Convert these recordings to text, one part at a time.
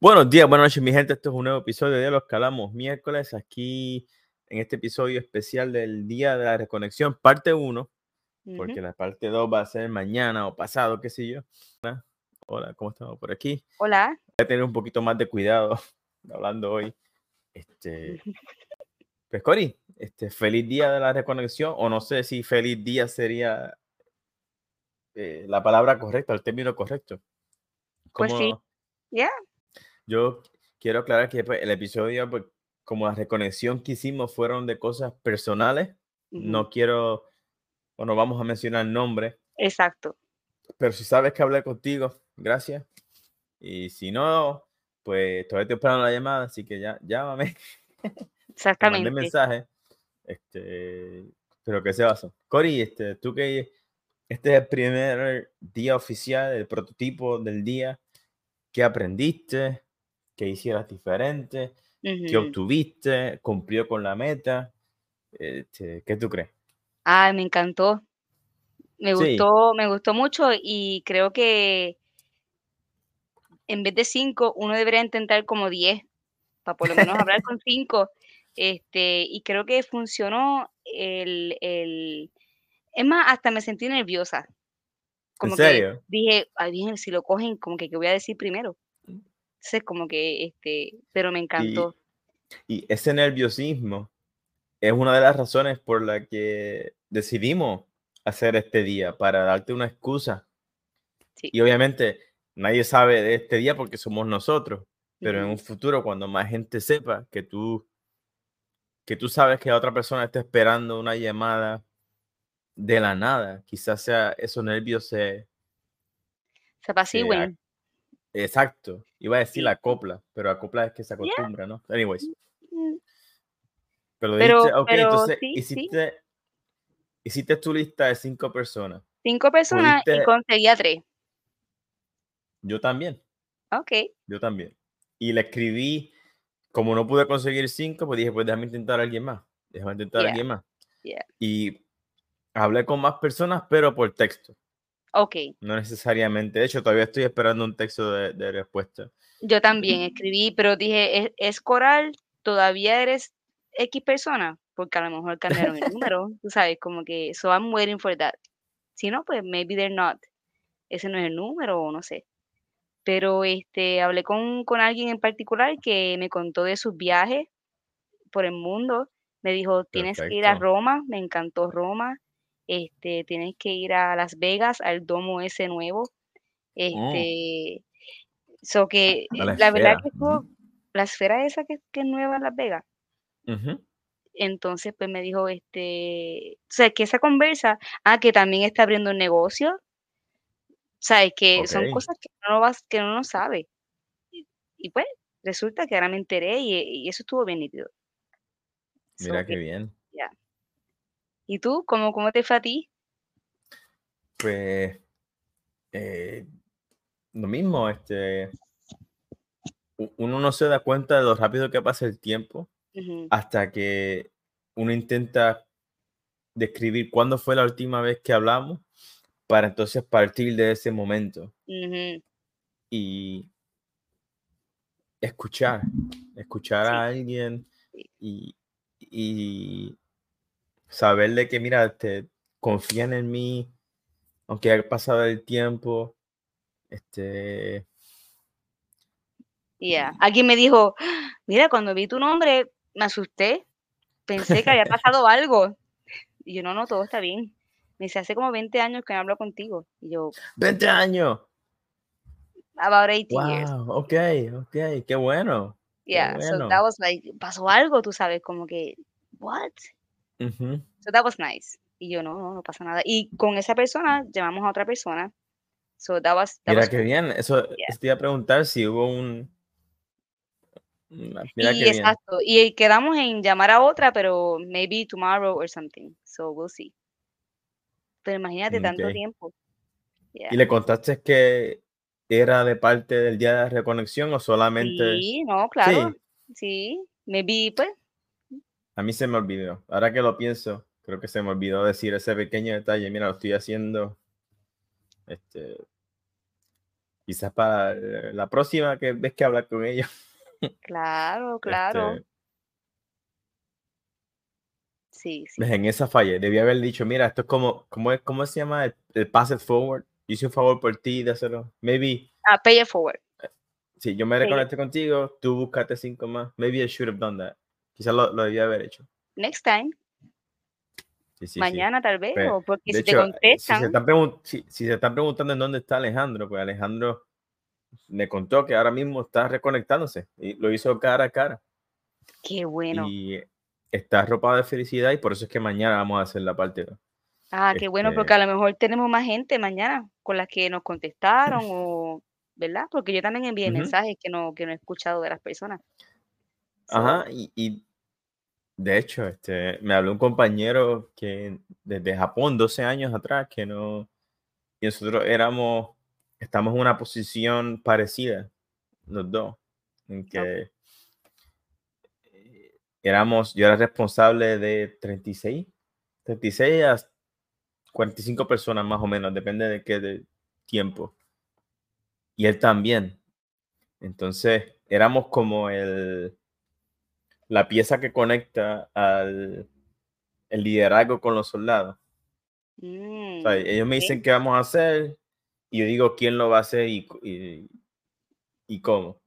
Buenos días, buenas noches, mi gente. Este es un nuevo episodio de Los Calamos miércoles. Aquí en este episodio especial del Día de la Reconexión, parte 1, porque la parte 2 va a ser mañana o pasado, qué sé yo. Hola, ¿cómo estamos por aquí? Hola. Voy a tener un poquito más de cuidado hablando hoy. Este, pues, Cori, este, feliz Día de la Reconexión, o no sé si feliz día sería eh, la palabra correcta, el término correcto. Pues sí. Ya. Yo quiero aclarar que pues, el episodio, pues, como la reconexión que hicimos fueron de cosas personales, no quiero, bueno, vamos a mencionar nombres. Exacto. Pero si sabes que hablé contigo, gracias. Y si no, pues todavía estoy esperando la llamada, así que ya, llámame. Exactamente. Mande mensaje. Este, pero que se basa. Cori, este, tú que este es el primer día oficial, el prototipo del día, ¿qué aprendiste? Que hicieras diferente, que obtuviste, cumplió con la meta. Este, ¿Qué tú crees? Ah, me encantó. Me gustó, me gustó mucho y creo que en vez de cinco, uno debería intentar como diez, para por lo menos hablar con cinco. Este, y creo que funcionó el, el, es más, hasta me sentí nerviosa. Como ¿En serio? dije, ay, bien, si lo cogen, como que, ¿qué voy a decir primero? Entonces, como que, este, pero me encantó. Y, ese nerviosismo es una de las razones por la que decidimos hacer este día, para darte una excusa. Y obviamente nadie sabe de este día porque somos nosotros, pero en un futuro cuando más gente sepa que tú que tú sabes que otra persona está esperando una llamada de la nada, quizás sea esos nervios se se apacigüen. Exacto. Iba a decir la copla, pero la copla es que se acostumbra, ¿no? Anyways. Mm, mm. Pero, dijiste, ok, entonces hiciste, hiciste tu lista de cinco personas. Cinco personas y conseguía tres. Yo también. Ok. Yo también. Y le escribí, como no pude conseguir cinco, pues dije, pues déjame intentar a alguien más. Déjame intentar a alguien más. Y hablé con más personas, pero por texto. Ok. No necesariamente. De hecho, todavía estoy esperando un texto de, respuesta. Yo también escribí, pero dije, ¿es, coral? ¿Todavía eres X persona? Porque a lo mejor cambiaron el número, tú sabes, como que, so I'm waiting for that. Si no, pues maybe they're not. Ese no es el número o no sé. Pero este, hablé con, con alguien en particular que me contó de sus viajes por el mundo. Me dijo, tienes que ir a Roma, me encantó Roma este, tienes que ir a Las Vegas, al domo ese nuevo. Oh. Este, so que la, verdad que la esfera esa que, es nueva en Las Vegas. Entonces, pues me dijo, este, o sea, que esa conversa, ah, que también está abriendo un negocio, sabes que son cosas que no vas, que uno no sabe. Y, pues, resulta que ahora me enteré y, eso estuvo bien nítido. Mira qué bien. ¿Y tú? ¿Cómo, cómo te fue a ti? Pues eh, lo mismo, este, uno no se da cuenta de lo rápido que pasa el tiempo hasta que uno intenta describir cuándo fue la última vez que hablamos para entonces partir de ese momento. Y escuchar, escuchar a alguien y, saber de que, mira, te confían en mí, aunque haya pasado el tiempo, este... Ya, alguien me dijo, mira, cuando vi tu nombre, me asusté, pensé que había pasado algo. Y yo, no, no, todo está bien. Me dice, hace como 20 años que no hablo contigo. Y yo, ¡20 años! About 18 wow, years. ok, ok, qué bueno. Yeah, so that was like, pasó algo, tú sabes, como que, what? So that was nice. Y yo, no, no, no pasa nada. Y con esa persona llamamos a otra persona. So that was, Mira qué bien. Eso te iba a preguntar si hubo un. Mira y exacto. Y quedamos en llamar a otra, pero maybe tomorrow or something. So we'll see. Pero imagínate tanto tiempo. ¿Y le contaste que era de parte del día de reconexión o solamente? Sí, no, claro. Sí, sí. maybe, pues, a mí se me olvidó. Ahora que lo pienso, creo que se me olvidó decir ese pequeño detalle. Mira, lo estoy haciendo. Este, quizás para la próxima que ves que hablar con ellos. Claro, claro. Este sí, sí. En esa falla, debía haber dicho, mira, esto es como, ¿cómo, es, cómo se llama? El, pass it forward. Hice un favor por ti de hacerlo. Maybe. Ah, pay it forward. Sí, yo me reconecté contigo, tú buscaste cinco más. Maybe I should have done that. Quizás lo, lo debía haber hecho. Next time. Mañana tal vez, o porque si te contestan. Si se, están preguntando en dónde está Alejandro, pues Alejandro me contó que ahora mismo está reconectándose y lo hizo cara a cara. Qué bueno. Y está arropado de felicidad y por eso es que mañana vamos a hacer la parte 2. Ah, qué bueno, porque este a lo mejor tenemos más gente mañana con las que nos contestaron o, ¿verdad? Porque yo también envié mensajes que no, que no he escuchado de las personas. Ajá, y de hecho, este, me habló un compañero que desde Japón, 12 años atrás, que no, y nosotros éramos, estamos en una posición parecida, los dos, en que eh, éramos, yo era responsable de 36, 36 a 45 personas más o menos, depende de qué tiempo. Y él también. Entonces, éramos como el, la pieza que conecta al el liderazgo con los soldados. Mm, ellos me dicen qué vamos a hacer y yo digo quién lo va a hacer y, y, cómo.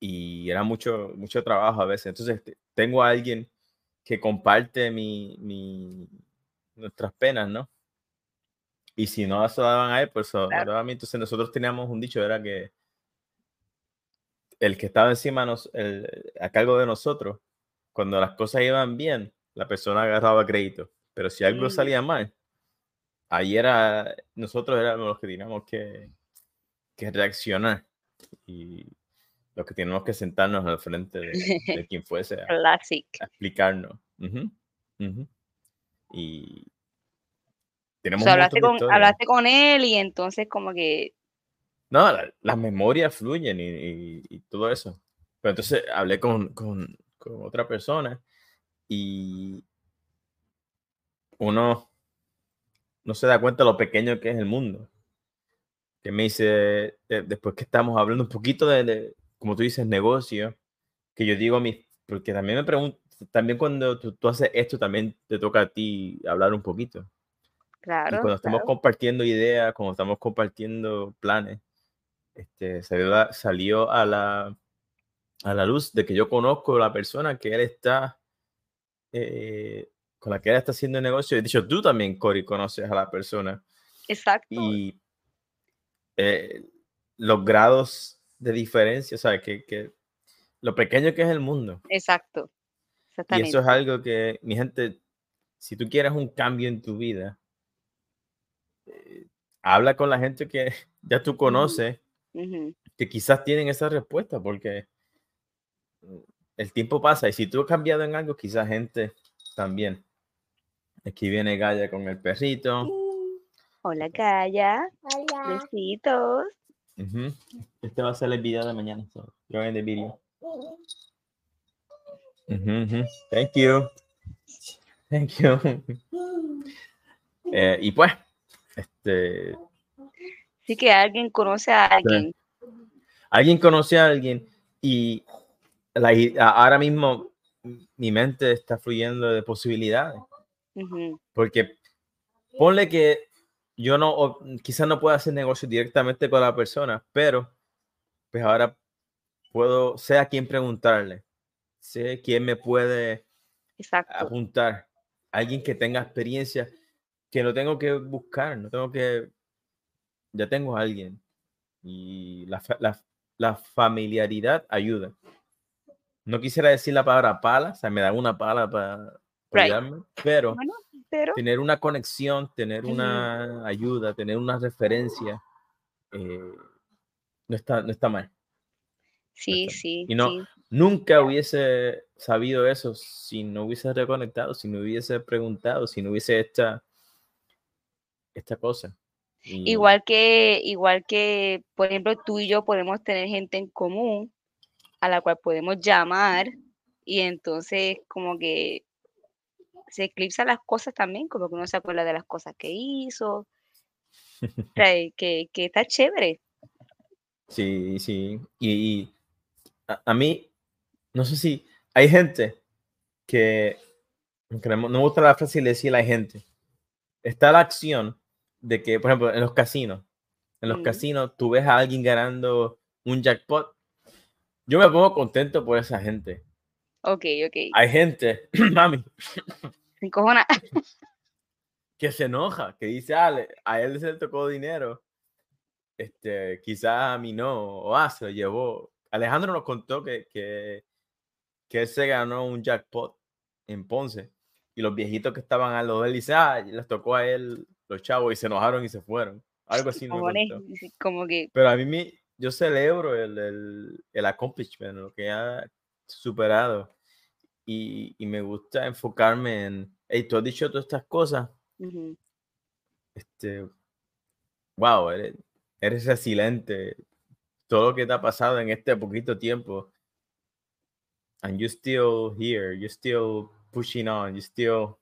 Y era mucho, mucho trabajo a veces. Entonces tengo a alguien que comparte mi, mi nuestras penas, ¿no? Y si no se daban a él, pues entonces nosotros teníamos un dicho, era que el que estaba encima nos, a cargo de nosotros, cuando las cosas iban bien, la persona agarraba crédito. Pero si algo mm. salía mal, ahí era, nosotros éramos los que teníamos que, que reaccionar y los que teníamos que sentarnos al frente de, quien fuese a, explicarnos. Y tenemos hablaste, con, hablaste con él y entonces como que no, las memorias fluyen y, todo eso. Pero entonces hablé con, otra persona y uno no se da cuenta de lo pequeño que es el mundo. Que me dice, después que estamos hablando un poquito de, como tú dices, negocio, que yo digo a mí, porque también me pregunto, también cuando tú, haces esto, también te toca a ti hablar un poquito. Claro. cuando estamos compartiendo ideas, cuando estamos compartiendo planes, este, salió, a, la, a la luz de que yo conozco a la persona que él está, eh, con la que él está haciendo el negocio. He dicho, tú también, Cory, conoces a la persona. Exacto. Y eh, los grados de diferencia, o sea, que, que, lo pequeño que es el mundo. Exacto. Y eso es algo que, mi gente, si tú quieres un cambio en tu vida, eh, habla con la gente que ya tú conoces que quizás tienen esa respuesta porque el tiempo pasa y si tú has cambiado en algo, quizás gente también. Aquí viene Gaya con el perrito. Hola Gaya. Hola. Besitos. Este va a ser el video de mañana. So, el video. Thank you. Thank you. Eh, y pues, este, Sí que alguien conoce a alguien. Alguien conoce a alguien y ahora mismo mi mente está fluyendo de posibilidades. Porque ponle que yo no, quizás no pueda hacer negocio directamente con la persona, pero pues ahora puedo, sé a quién preguntarle, sé quién me puede apuntar, alguien que tenga experiencia, que no tengo que buscar, no tengo que ya tengo a alguien y la, la, la, familiaridad ayuda. No quisiera decir la palabra pala, o sea, me da una pala para, pero, tener una conexión, tener una ayuda, tener una referencia, eh, no, está, no está mal. Sí, sí. Y no, nunca hubiese sabido eso si no hubiese reconectado, si no hubiese preguntado, si no hubiese esta, esta cosa. Igual que, igual que, por ejemplo, tú y yo podemos tener gente en común a la cual podemos llamar y entonces como que se eclipsan las cosas también, como que uno se acuerda de las cosas que hizo, que, que está chévere. Sí, sí. Y, a, mí, no sé si hay gente que, no me gusta la frase y le decía a la gente, está la acción de que, por ejemplo, en los casinos, en los casinos tú ves a alguien ganando un jackpot, yo me pongo contento por esa gente. Ok, ok. Hay gente, mami, encojona. que se enoja, que dice, ah, a él se le tocó dinero, este, quizás a mí no, o ah, se lo llevó. Alejandro nos contó que, que, que él se ganó un jackpot en Ponce y los viejitos que estaban al lado de él, dice, ah, les tocó a él los chavos y se enojaron y se fueron. Algo así. Como, como que... Pero a mí me, yo celebro el, el, el accomplishment, lo que ha superado. Y, y, me gusta enfocarme en, hey, tú has dicho todas estas cosas. Este, wow, eres, eres resiliente. Todo lo que te ha pasado en este poquito tiempo. And you still here, you still pushing on, you still.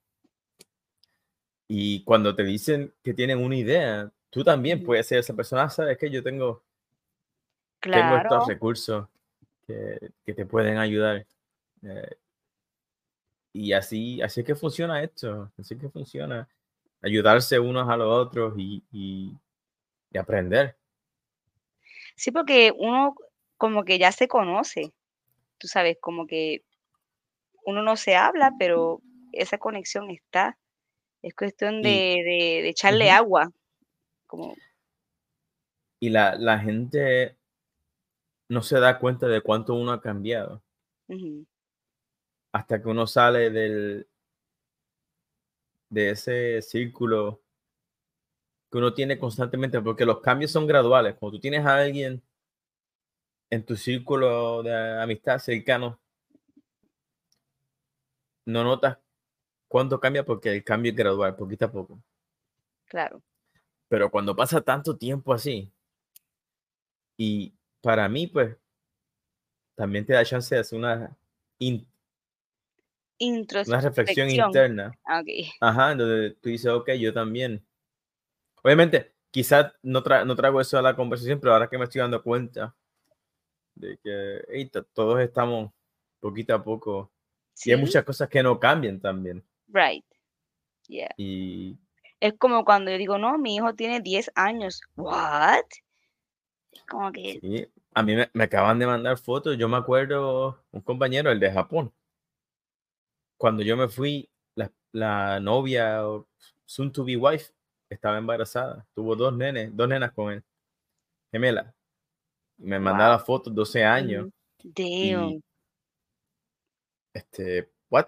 Y cuando te dicen que tienen una idea, tú también puedes ser esa persona. Ah, Sabes que yo tengo, tengo estos recursos que, que te pueden ayudar. Eh, y así, así es que funciona esto, así es que funciona. Ayudarse unos a los otros y, y, y aprender. Sí, porque uno como que ya se conoce, tú sabes, como que uno no se habla, pero esa conexión está. Es cuestión de, de, echarle agua. Como... Y la, la, gente no se da cuenta de cuánto uno ha cambiado. Hasta que uno sale del, de ese círculo que uno tiene constantemente, porque los cambios son graduales. Cuando tú tienes a alguien en tu círculo de amistad cercano, no notas cuánto cambia porque el cambio es gradual, poquito a poco. Claro. Pero cuando pasa tanto tiempo así, y para mí, pues, también te da chance de hacer una, una reflexión interna. Ah, okay. Ajá, donde tú dices, ok, yo también Obviamente, quizás no, no traigo eso a la conversación, pero ahora que me estoy dando cuenta de que todos estamos poquito a poco y hay muchas cosas que no cambian también. Right. Yeah. Y es como cuando yo digo, no, mi hijo tiene 10 años. What? Como que... Sí. A mí me, acaban de mandar fotos. Yo me acuerdo, un compañero, el de Japón. Cuando yo me fui, la, la novia, soon to be wife, estaba embarazada. Tuvo dos nenes, dos nenas con él. Gemela. Me mandaba fotos, 12 años. Damn. este, what?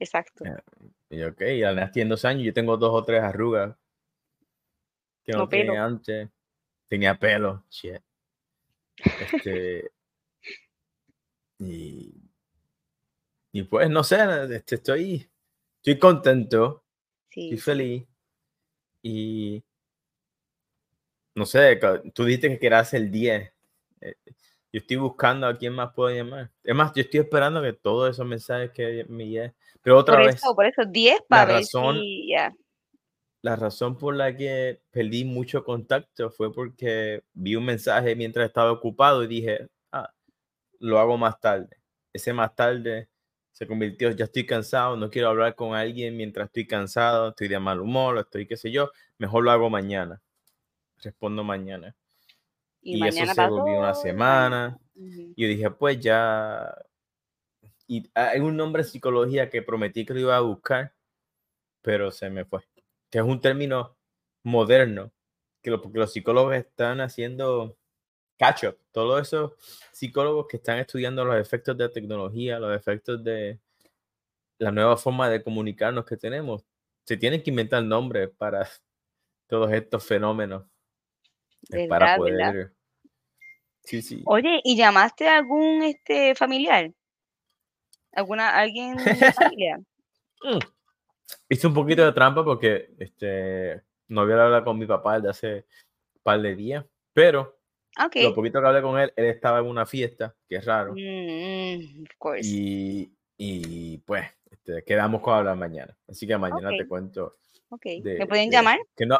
Exacto. Y ok, ya tiene dos años, yo tengo dos o tres arrugas. Que no, tenía antes. Tenía pelo, shit. Este, y, y pues no sé, este, estoy, estoy contento, estoy feliz. Y no sé, tú dijiste que querías el 10. Yo estoy buscando a quién más puedo llamar. Es más, yo estoy esperando que todos esos mensajes que me lleguen. Pero otra por vez. Eso, por eso, 10 para la razón, La razón por la que perdí mucho contacto fue porque vi un mensaje mientras estaba ocupado y dije, ah, lo hago más tarde. Ese más tarde se convirtió, ya estoy cansado, no quiero hablar con alguien mientras estoy cansado, estoy de mal humor, estoy qué sé yo, mejor lo hago mañana. Respondo mañana. Y, eso se volvió una semana. Y yo dije, pues ya. Y hay un nombre de psicología que prometí que lo iba a buscar, pero se me fue. Que es un término moderno, que porque los psicólogos están haciendo catch up. Todos esos psicólogos que están estudiando los efectos de la tecnología, los efectos de la nueva forma de comunicarnos que tenemos, se tienen que inventar nombres para todos estos fenómenos. Para poder. Sí, sí. Oye, ¿y llamaste a algún este familiar? ¿Alguna, alguien de familia? Mm. Hice un poquito de trampa porque este, no había hablado con mi papá desde hace un par de días, pero lo poquito que hablé con él, él estaba en una fiesta, que es raro. Mm, y, y, pues, este, quedamos con hablar mañana. Así que mañana te cuento. ¿Me pueden llamar? Que no,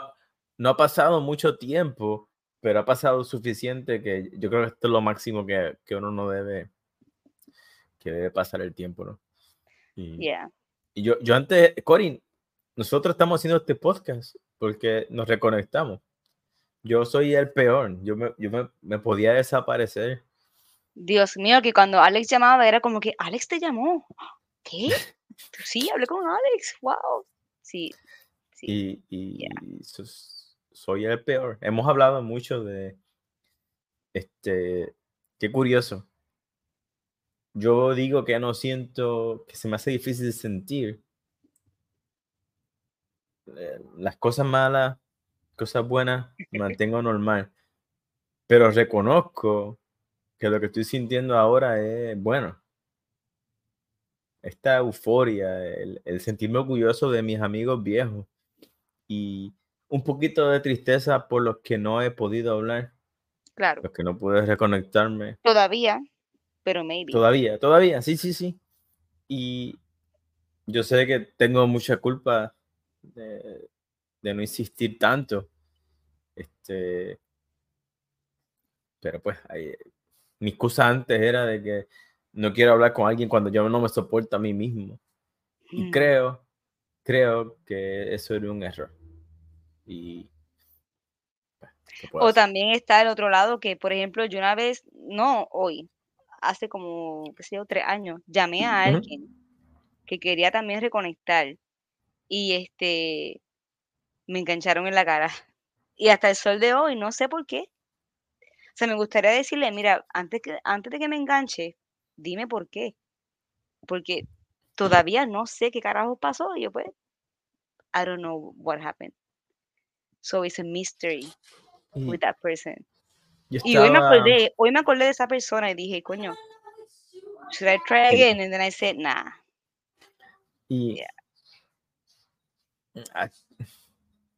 no ha pasado mucho tiempo pero ha pasado suficiente que yo creo que esto es lo máximo que, que uno no debe, que debe pasar el tiempo, ¿no? Y, y yo, yo antes, Corin, nosotros estamos haciendo este podcast porque nos reconectamos. Yo soy el peor, yo me, yo me, me podía desaparecer. Dios mío, que cuando Alex llamaba era como que, Alex te llamó. ¿Qué? Sí, hablé con Alex, wow. Sí. sí. Y, y soy el peor. Hemos hablado mucho de, este, qué curioso. Yo digo que no siento, que se me hace difícil sentir eh, las cosas malas, cosas buenas, me mantengo normal. Pero reconozco que lo que estoy sintiendo ahora es bueno. Esta euforia, el, el sentirme orgulloso de mis amigos viejos y un poquito de tristeza por los que no he podido hablar. Claro. Los que no pude reconectarme. Todavía, pero maybe. Todavía, todavía, sí, sí, sí. Y yo sé que tengo mucha culpa de, no insistir tanto. Este, pero pues, mi excusa antes era de que no quiero hablar con alguien cuando yo no me soporto a mí mismo. Y mm. creo, creo que eso era un error. Y o también está el otro lado que, por ejemplo, yo una vez, no hoy, hace como, qué sé yo, tres años, llamé a alguien que quería también reconectar y este, me engancharon en la cara. Y hasta el sol de hoy, no sé por qué. O sea, me gustaría decirle, mira, antes, que, antes de que me enganche, dime por qué. Porque todavía no sé qué carajo pasó. Y yo pues, I don't know what happened. So it's a mystery with that person. Y hoy me acordé, hoy me acordé de esa persona y dije, coño, should I try again? And then I said, nah. Y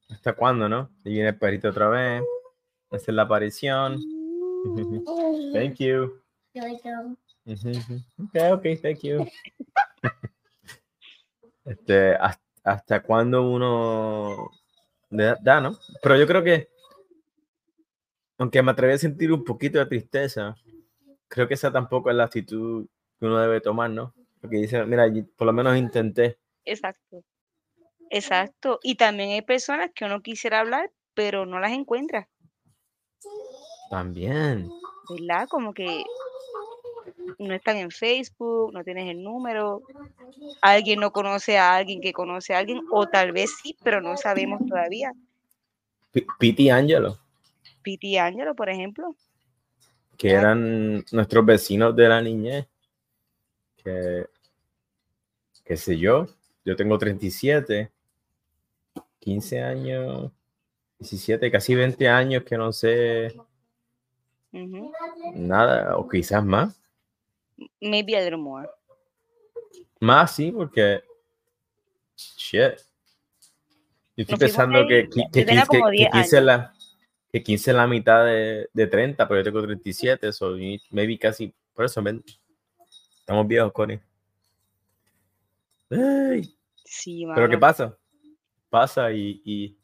¿Hasta cuándo, no? Y viene el perrito otra vez. Hacer la aparición. thank you. Okay, okay, thank you. este, hasta, hasta cuándo uno da, ¿no? Pero yo creo que, aunque me atreví a sentir un poquito de tristeza, creo que esa tampoco es la actitud que uno debe tomar, ¿no? Porque dice, mira, por lo menos intenté. Exacto. Exacto. Y también hay personas que uno quisiera hablar, pero no las encuentra. También. ¿Verdad? Como que no están en Facebook, no tienes el número, alguien no conoce a alguien que conoce a alguien, o tal vez sí, pero no sabemos todavía. Piti Angelo. Piti Angelo, por ejemplo. Que eran nuestros vecinos de la niñez. Que, qué sé yo, yo tengo 37, 15 años, 17, casi 20 años que no sé nada, o quizás más maybe a little more. Más, sí, porque. Shit. Yo estoy pensando que, que, que, 15, que, 15 la, que 15 es la mitad de, de 30, pero yo tengo 37, so maybe casi. Por eso, ven, estamos viejos, Connie. Sí, Pero ¿qué pasa? Pasa y, y,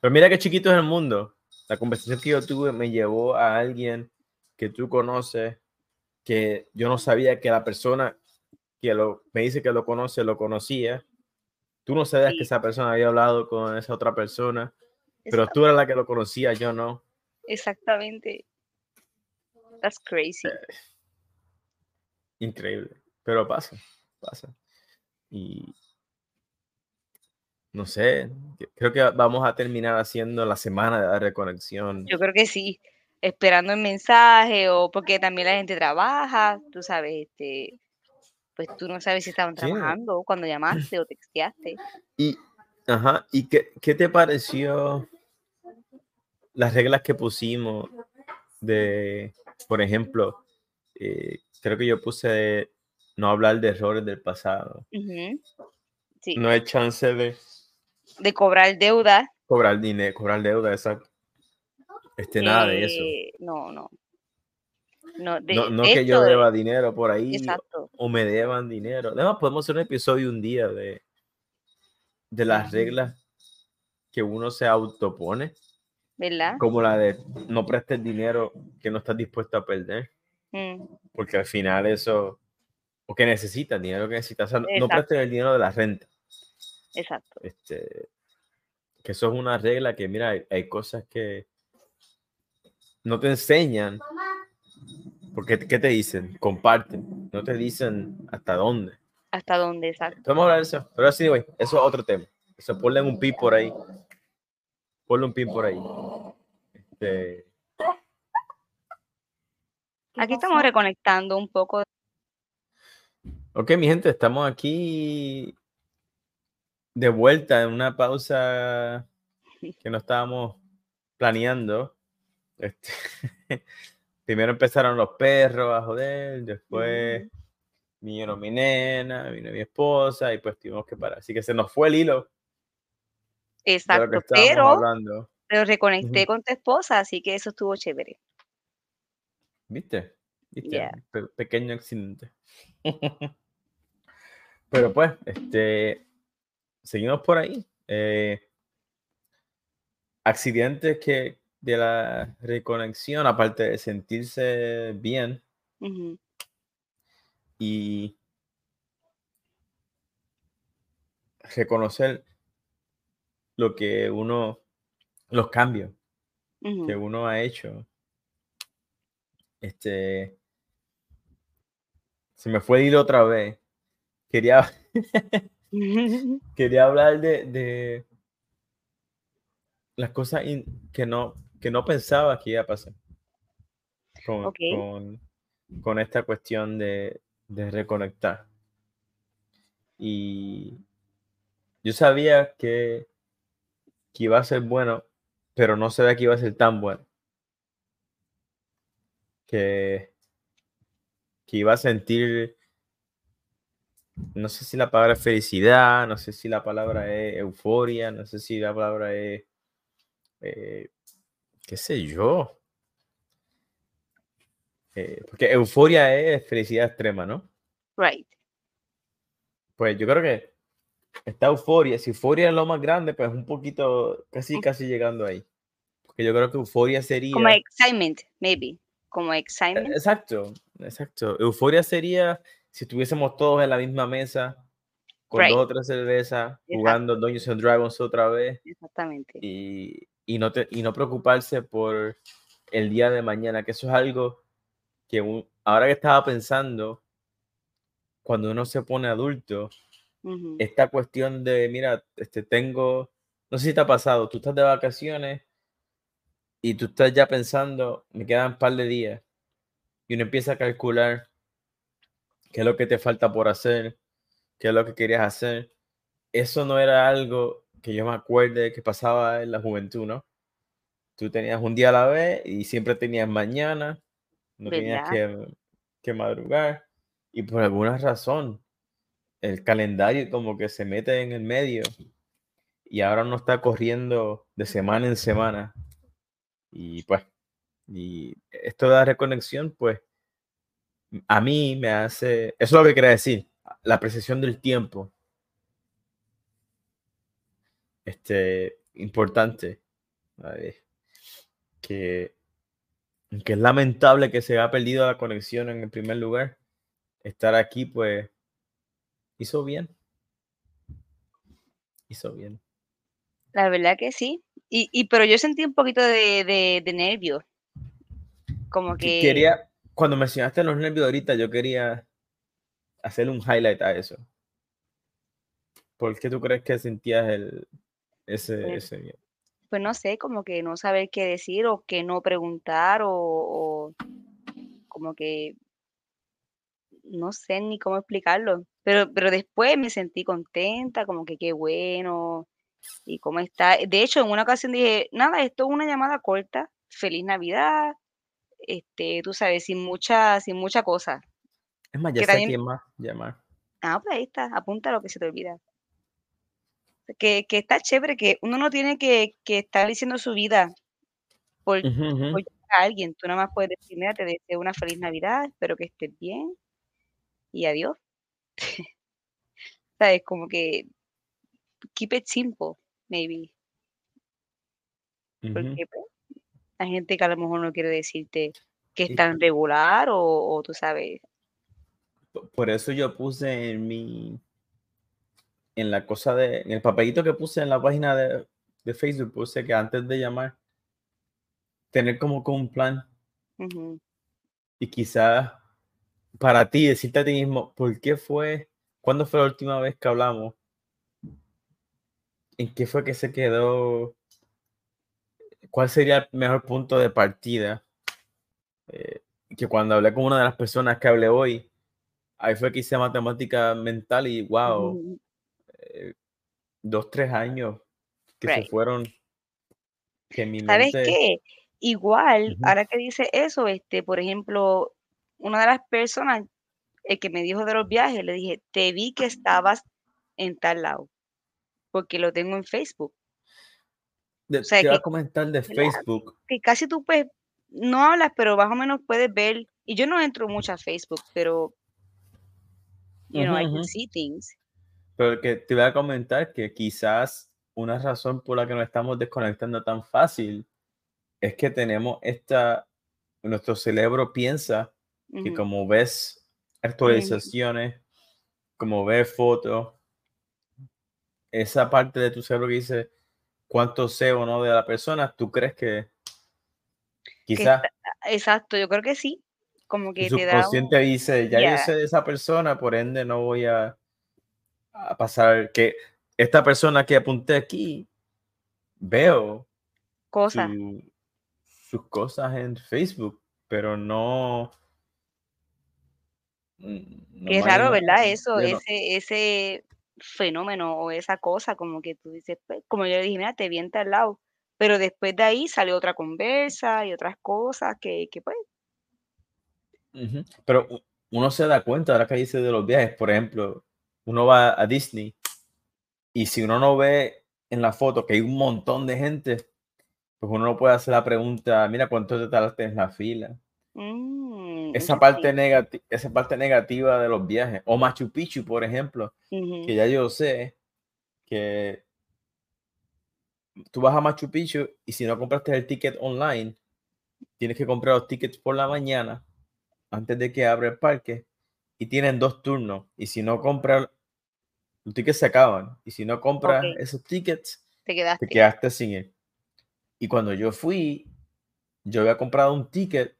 Pero mira qué chiquito es el mundo. La conversación que yo tuve me llevó a alguien que tú conoces que yo no sabía que la persona que lo, me dice que lo conoce, lo conocía. Tú no sabías que esa persona había hablado con esa otra persona, pero tú eras la que lo conocía, yo no. Exactamente. That's crazy. Eh, increíble, pero pasa, pasa. Y no sé, creo que vamos a terminar haciendo la semana de la reconexión. Yo creo que sí esperando el mensaje o porque también la gente trabaja, tú sabes, este, pues tú no sabes si estaban trabajando cuando llamaste o texteaste. Y, ajá, ¿y qué, qué te pareció las reglas que pusimos de, por ejemplo, eh, creo que yo puse no hablar de errores del pasado. No hay chance de... De cobrar deuda. Cobrar dinero, cobrar deuda, exacto. Este, nada de eso. Eh, no, no. No, no, que yo deba dinero por ahí o me deban dinero. Además, podemos hacer un episodio un día de, de las reglas que uno se autopone. ¿verdad? Como la de no prestes dinero que no estás dispuesto a perder. Mm. Porque al final eso, o que necesitas, dinero que necesitas, o sea, no prestes el dinero de la renta. Exacto. Este, que eso es una regla que, mira, hay, cosas que no te enseñan. Porque, ¿qué te dicen? Comparten. No te dicen hasta dónde. Hasta dónde, exacto. Vamos a hablar de eso. Pero sí, güey, eso es otro tema. Eso, ponle un pin por ahí. Ponle un pin por ahí. Este... Aquí estamos reconectando un poco. Ok, mi gente, estamos aquí de vuelta en una pausa que no estábamos planeando. Este, primero empezaron los perros a joder, después vinieron mi nena, vino mi esposa y pues tuvimos que parar. Así que se nos fue el hilo. Exacto, pero, pero reconecté con tu esposa, así que eso estuvo chévere. ¿Viste? pequeño accidente. pero pues, este, seguimos por ahí. Eh, accidentes que de la reconexión, aparte de sentirse bien y reconocer lo que uno, los cambios que uno ha hecho. Este, se me fue ir otra vez. Quería Quería hablar de, las cosas que no, que no pensaba que iba a pasar con, esta cuestión de, reconectar. Y yo sabía que, que iba a ser bueno, pero no sabía que iba a ser tan bueno. Que, que iba a sentir no sé si la palabra es felicidad, no sé si la palabra es euforia, no sé si la palabra es, eh, qué sé yo. Eh, porque euforia es felicidad extrema, ¿no? Right. Pues yo creo que esta euforia, si euforia es lo más grande, pues un poquito, casi, casi llegando ahí. Porque yo creo que euforia sería... Como excitement, maybe. Como excitement. Exacto, exacto. Euforia sería si estuviésemos todos en la misma mesa, con dos o tres cervezas, jugando Dungeons and Dragons otra vez. Exactamente. Y, y, no y no preocuparse por el día de mañana, que eso es algo que ahora que estaba pensando, cuando uno se pone adulto, esta cuestión de, mira, este, tengo, no sé si te ha pasado, tú estás de vacaciones y tú estás ya pensando, me quedan un par de días, y uno empieza a calcular qué es lo que te falta por hacer, qué es lo que querías hacer. Eso no era algo que yo me acuerde que pasaba en la juventud, ¿no? Tú tenías un día a la vez y siempre tenías mañana, no tenías que, que madrugar y por alguna razón el calendario como que se mete en el medio y ahora no está corriendo de semana en semana. Y pues, y esto de la reconexión, pues, a mí me hace, eso es lo que quería decir, la apreciación del tiempo. Este, importante. Que, que es lamentable que se haya perdido la conexión en el primer lugar. Estar aquí, pues, hizo bien. Hizo bien. La verdad que sí. Y, y pero yo sentí un poquito de, de, de nervio. Como que. Quería, cuando mencionaste los nervios ahorita, yo quería hacer un highlight a eso. ¿Por qué tú crees que sentías el, ese, pues, ese Pues no sé, como que no saber qué decir o que no preguntar o, como que no sé ni cómo explicarlo. Pero, pero después me sentí contenta, como que qué bueno y cómo está. De hecho, en una ocasión dije, nada, esto es una llamada corta, feliz Navidad, este, tú sabes, sin mucha, sin mucha cosa. Es más, ya sé también... quién más llamar. Ah, pues ahí está, apunta lo que se te olvida. Que, que está chévere, que uno no tiene que, que estar diciendo su vida por, a alguien. Tú nada más puedes decir, mira, te deseo una feliz Navidad, espero que estés bien y adiós. ¿Sabes? Como que keep it simple, maybe. Porque pues, hay gente que a lo mejor no quiere decirte que es tan regular o, o tú sabes. Por eso yo puse en mi, en la cosa de, en el papelito que puse en la página de, de Facebook, puse que antes de llamar, tener como un plan. Y quizás para ti, decirte a ti mismo, ¿por qué fue? ¿Cuándo fue la última vez que hablamos? ¿En qué fue que se quedó? ¿Cuál sería el mejor punto de partida? Eh, que cuando hablé con una de las personas que hablé hoy, ahí fue que hice matemática mental y wow, eh, dos, tres años que se fueron. Que mi ¿Sabes qué? Igual, ahora que dice eso, este, por ejemplo, una de las personas, el que me dijo de los viajes, le dije, te vi que estabas en tal lado, porque lo tengo en Facebook. o sea, te a comentar de Facebook. Que casi tú pues no hablas, pero más o menos puedes ver, y yo no entro mucho a Facebook, pero, you know, I can see things. Pero que te voy a comentar que quizás una razón por la que nos estamos desconectando tan fácil es que tenemos esta, nuestro cerebro piensa que como ves actualizaciones, como ves fotos, esa parte de tu cerebro que dice cuánto sé o no de la persona, tú crees que quizás... Exacto, yo creo que sí. Como que te da dice, ya yo sé de esa persona, por ende no voy a, a pasar que esta persona que apunté aquí, veo cosas sus cosas en Facebook, pero no... Mm, Qué raro, ¿verdad? Eso, ese, ese fenómeno o esa cosa, como que tú dices, pues, como yo dije, mira, te vi al lado, pero después de ahí salió otra conversa y otras cosas que, que pues. Pero uno se da cuenta, ahora que dice de los viajes, por ejemplo, uno va a Disney y si uno no ve en la foto que hay un montón de gente, pues uno no puede hacer la pregunta, mira cuánto te tardaste en la fila. Mm, esa, parte esa parte negativa de los viajes. O Machu Picchu, por ejemplo, que ya yo sé que tú vas a Machu Picchu y si no compraste el ticket online, tienes que comprar los tickets por la mañana antes de que abra el parque y tienen dos turnos. Y si no compras, los tickets se acaban. Y si no compras esos tickets, te quedaste. te quedaste sin él. Y cuando yo fui, yo había comprado un ticket,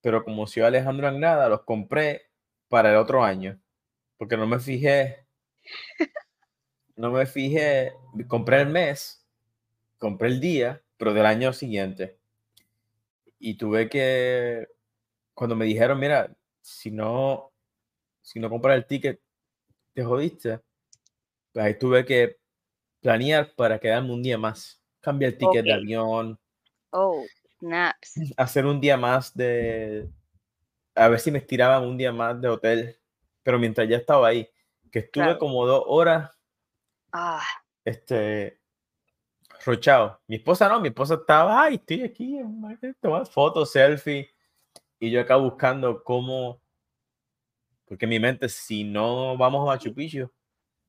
pero como si Alejandro nada, los compré para el otro año, porque no me fijé, no me fijé, compré el mes, compré el día, pero del año siguiente. Y tuve que, cuando me dijeron, mira, si no, si no compras el ticket, te jodiste. Ahí tuve que planear para quedarme un día más cambiar el ticket de avión. Oh, snaps. Hacer un día más de. A ver si me estiraban un día más de hotel. Pero mientras ya estaba ahí, que estuve como dos horas. Ah. Este. Rochado. Mi esposa no, mi esposa estaba, ay, estoy aquí, tomar fotos, selfie. Y yo acá buscando cómo. Porque en mi mente, si no vamos a Machu Picchu,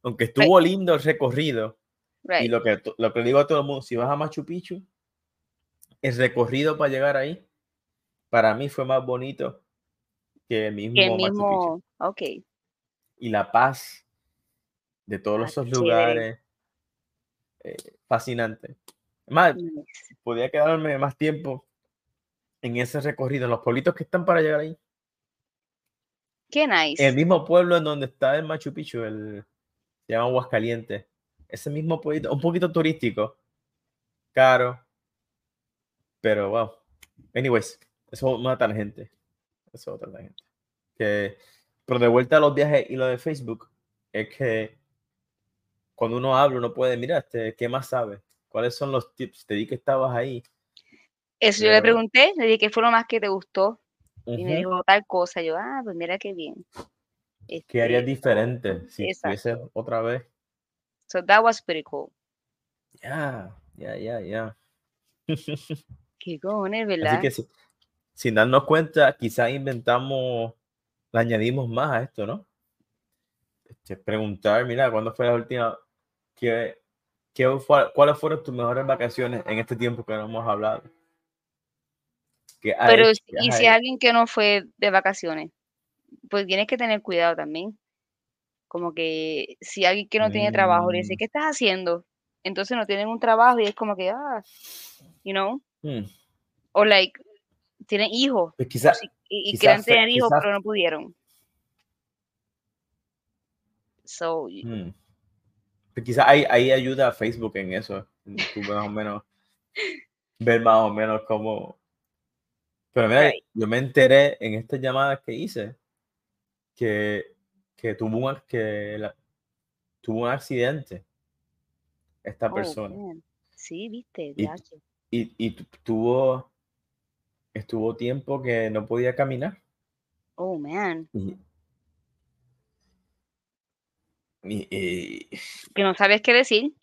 aunque estuvo lindo el recorrido, y lo que, lo que digo a todo el mundo, si vas a Machu Picchu, el recorrido para llegar ahí, para mí fue más bonito que el mismo, Machu Picchu. Ok. Y la paz de todos esos lugares, eh, fascinante. Más, podía quedarme más tiempo en ese recorrido, en los pueblitos que están para llegar ahí. Qué nice. El mismo pueblo en donde está el Machu Picchu, el, se llama Aguascalientes ese mismo poquito, un poquito turístico, caro, pero wow. Anyways, eso es una tangente. Eso es otra tangente. Que, pero de vuelta a los viajes y lo de Facebook, es que cuando uno habla, uno puede, mira, este, ¿qué más sabes? ¿Cuáles son los tips? Te di que estabas ahí. Eso yo le pregunté, le dije, ¿qué fue lo más que te gustó? Y me dijo tal cosa. Yo, ah, pues mira qué bien. ¿Qué harías este, diferente si estuviese otra vez? So that was pretty cool. Yeah, yeah, yeah, yeah. Qué cojones, ¿verdad? Así que sin darnos cuenta, quizás inventamos, le añadimos más a esto, ¿no? Este, preguntar, mira, ¿cuándo fue la última que ¿qué fue, ¿cuáles fueron tus mejores vacaciones en este tiempo que no hemos hablado? Pero, ¿y si alguien que no fue de vacaciones? Pues tienes que tener cuidado también. Como que si alguien que no tiene trabajo le dice, mm. ¿qué estás haciendo? Entonces no tienen un trabajo y es como que, ah, you know. Hmm. O like, tienen hijos. Pues quizás, y, querían tener hijos, pero no pudieron. So, hmm. pues quizás ahí, ahí ayuda a Facebook en eso. Tú más o menos ver más o menos cómo. Pero mira, yo me enteré en estas llamadas que hice que, que tuvo un, que tuvo un accidente esta oh, persona. Sí, viste, y, y, y, tuvo estuvo tiempo que no podía caminar. Oh, man. Y, que no sabes qué decir.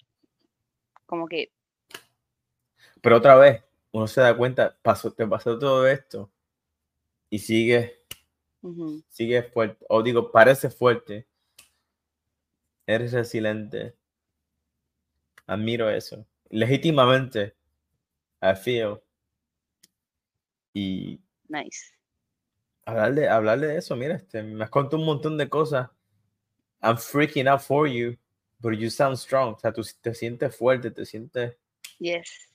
Como que. Pero otra vez, uno se da cuenta, pasó, te pasó todo esto y sigue, sigue fuerte, o digo, parece fuerte. Eres resiliente. Admiro eso. Legítimamente, I feel y nice. Hablarle, hablarle de eso, mira, este, me has contado un montón de cosas. I'm freaking out for you, but you sound strong. O sea, tú te sientes fuerte, te sientes. Yes.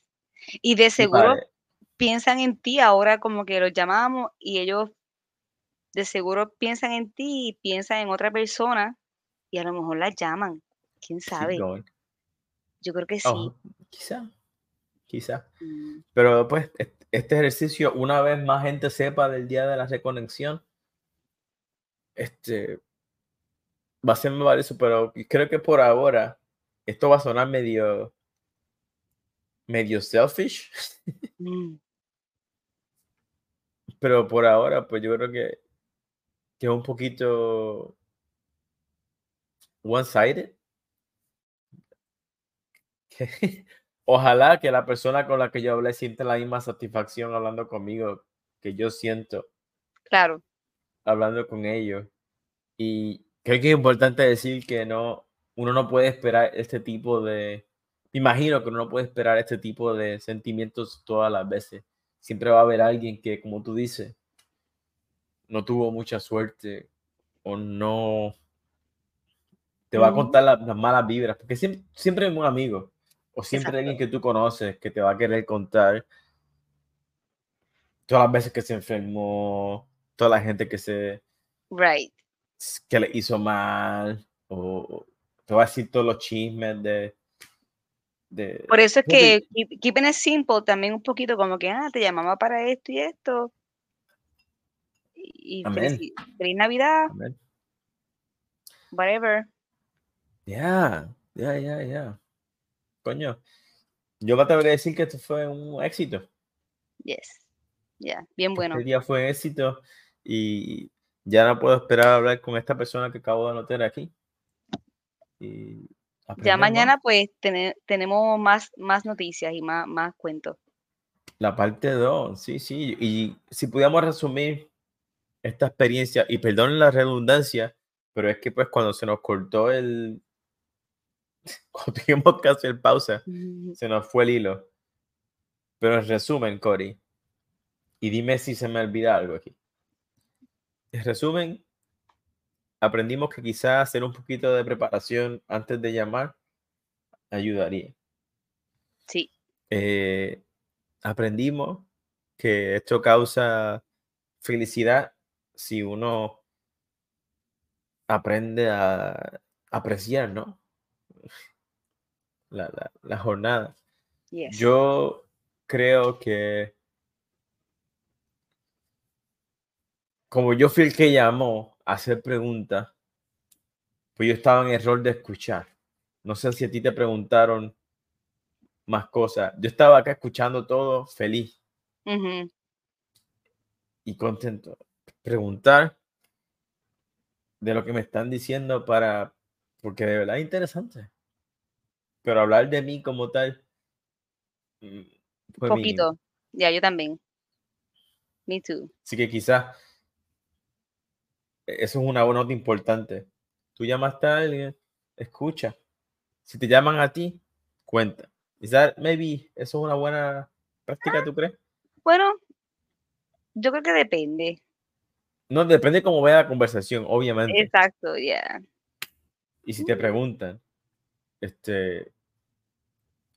Y de seguro piensan en ti ahora como que los llamamos y ellos de seguro piensan en ti y piensan en otra persona y a lo mejor la llaman. ¿Quién sabe? Yo creo que sí. Oh, quizá, quizá. Mm. Pero pues este ejercicio, una vez más gente sepa del día de la reconexión, este, va a ser muy valioso, pero creo que por ahora esto va a sonar medio, medio selfish. Mm. pero por ahora, pues yo creo que, que es un poquito one-sided. ojalá que la persona con la que yo hablé sienta la misma satisfacción hablando conmigo que yo siento. Claro. Hablando con ellos. Y creo que es importante decir que no, uno no puede esperar este tipo de, imagino que uno no puede esperar este tipo de sentimientos todas las veces. Siempre va a haber alguien que, como tú dices, no tuvo mucha suerte o no te va a contar las, malas vibras, porque siempre, siempre un amigo o siempre alguien que tú conoces que te va a querer contar todas las veces que se enfermó, toda la gente que se... Right. Que le hizo mal, o te va a decir todos los chismes de... de Por eso es que keeping it simple también un poquito como que, ah, te llamaba para esto y esto. Y feliz, Navidad. Whatever. Yeah, yeah, yeah, yeah coño, yo me atrevería a decir que esto fue un éxito. Yes. Ya, bien bueno. Este día fue éxito y ya no puedo esperar a hablar con esta persona que acabo de anotar aquí. ya mañana pues tenemos más, más noticias y más, más cuentos. La parte 2, sí, sí. Y si pudiéramos resumir esta experiencia, y perdonen la redundancia, pero es que pues cuando se nos cortó el, cuando tuvimos que hacer pausa, se nos fue el hilo. Pero en resumen, Cory, y dime si se me olvida algo aquí. En resumen, aprendimos que quizás hacer un poquito de preparación antes de llamar ayudaría. Sí. Eh, aprendimos que esto causa felicidad si uno aprende a apreciar, ¿no? la, la, jornada. Yo creo que como yo fui el que llamó a hacer preguntas, pues yo estaba en error de escuchar. No sé si a ti te preguntaron más cosas. Yo estaba acá escuchando todo feliz y contento. Preguntar de lo que me están diciendo para, porque de verdad es interesante pero hablar de mí como tal. Mm, Un poquito. Ya, yo también. Me too. Así que quizás eso es una nota importante. Tú llamas a alguien, escucha. Si te llaman a ti, cuenta. That maybe eso es una buena práctica, tú crees? Bueno, yo creo que depende. No, depende cómo vea la conversación, obviamente. Exacto, ya. Y si te preguntan, este,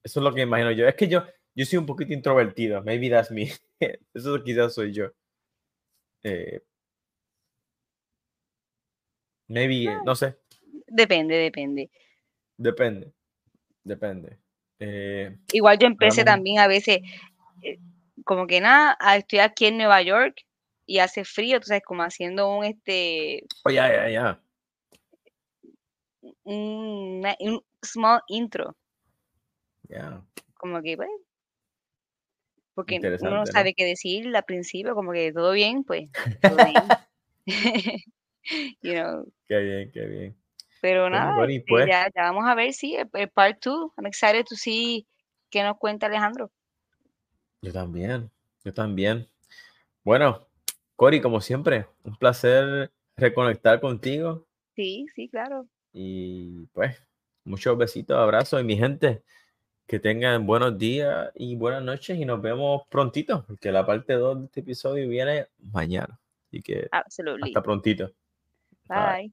eso es lo que imagino yo. Es que yo, yo soy un poquito introvertido. Maybe that's me. eso quizás soy yo. Eh, maybe, no sé. Depende, depende. Depende, depende. Eh, Igual yo empecé también a veces, eh, como que nada, estoy aquí en Nueva York y hace frío, tú sabes, como haciendo un este. Oh, ya, ya. Un, small intro. Ya. Como que, bueno. Porque uno no sabe qué decir al principio, como que todo bien, pues. Todo bien. you know. Qué bien, qué bien. Pero nada, este, pues. ya, ya, vamos a ver si el, part 2, I'm excited to see qué nos cuenta Alejandro. Yo también, yo también. Bueno, Cori, como siempre, un placer reconectar contigo. Sí, sí, claro. Y pues, muchos besitos, abrazos y mi gente, que tengan buenos días y buenas noches y nos vemos prontito, porque la parte 2 de este episodio viene mañana. Así que hasta prontito. Bye.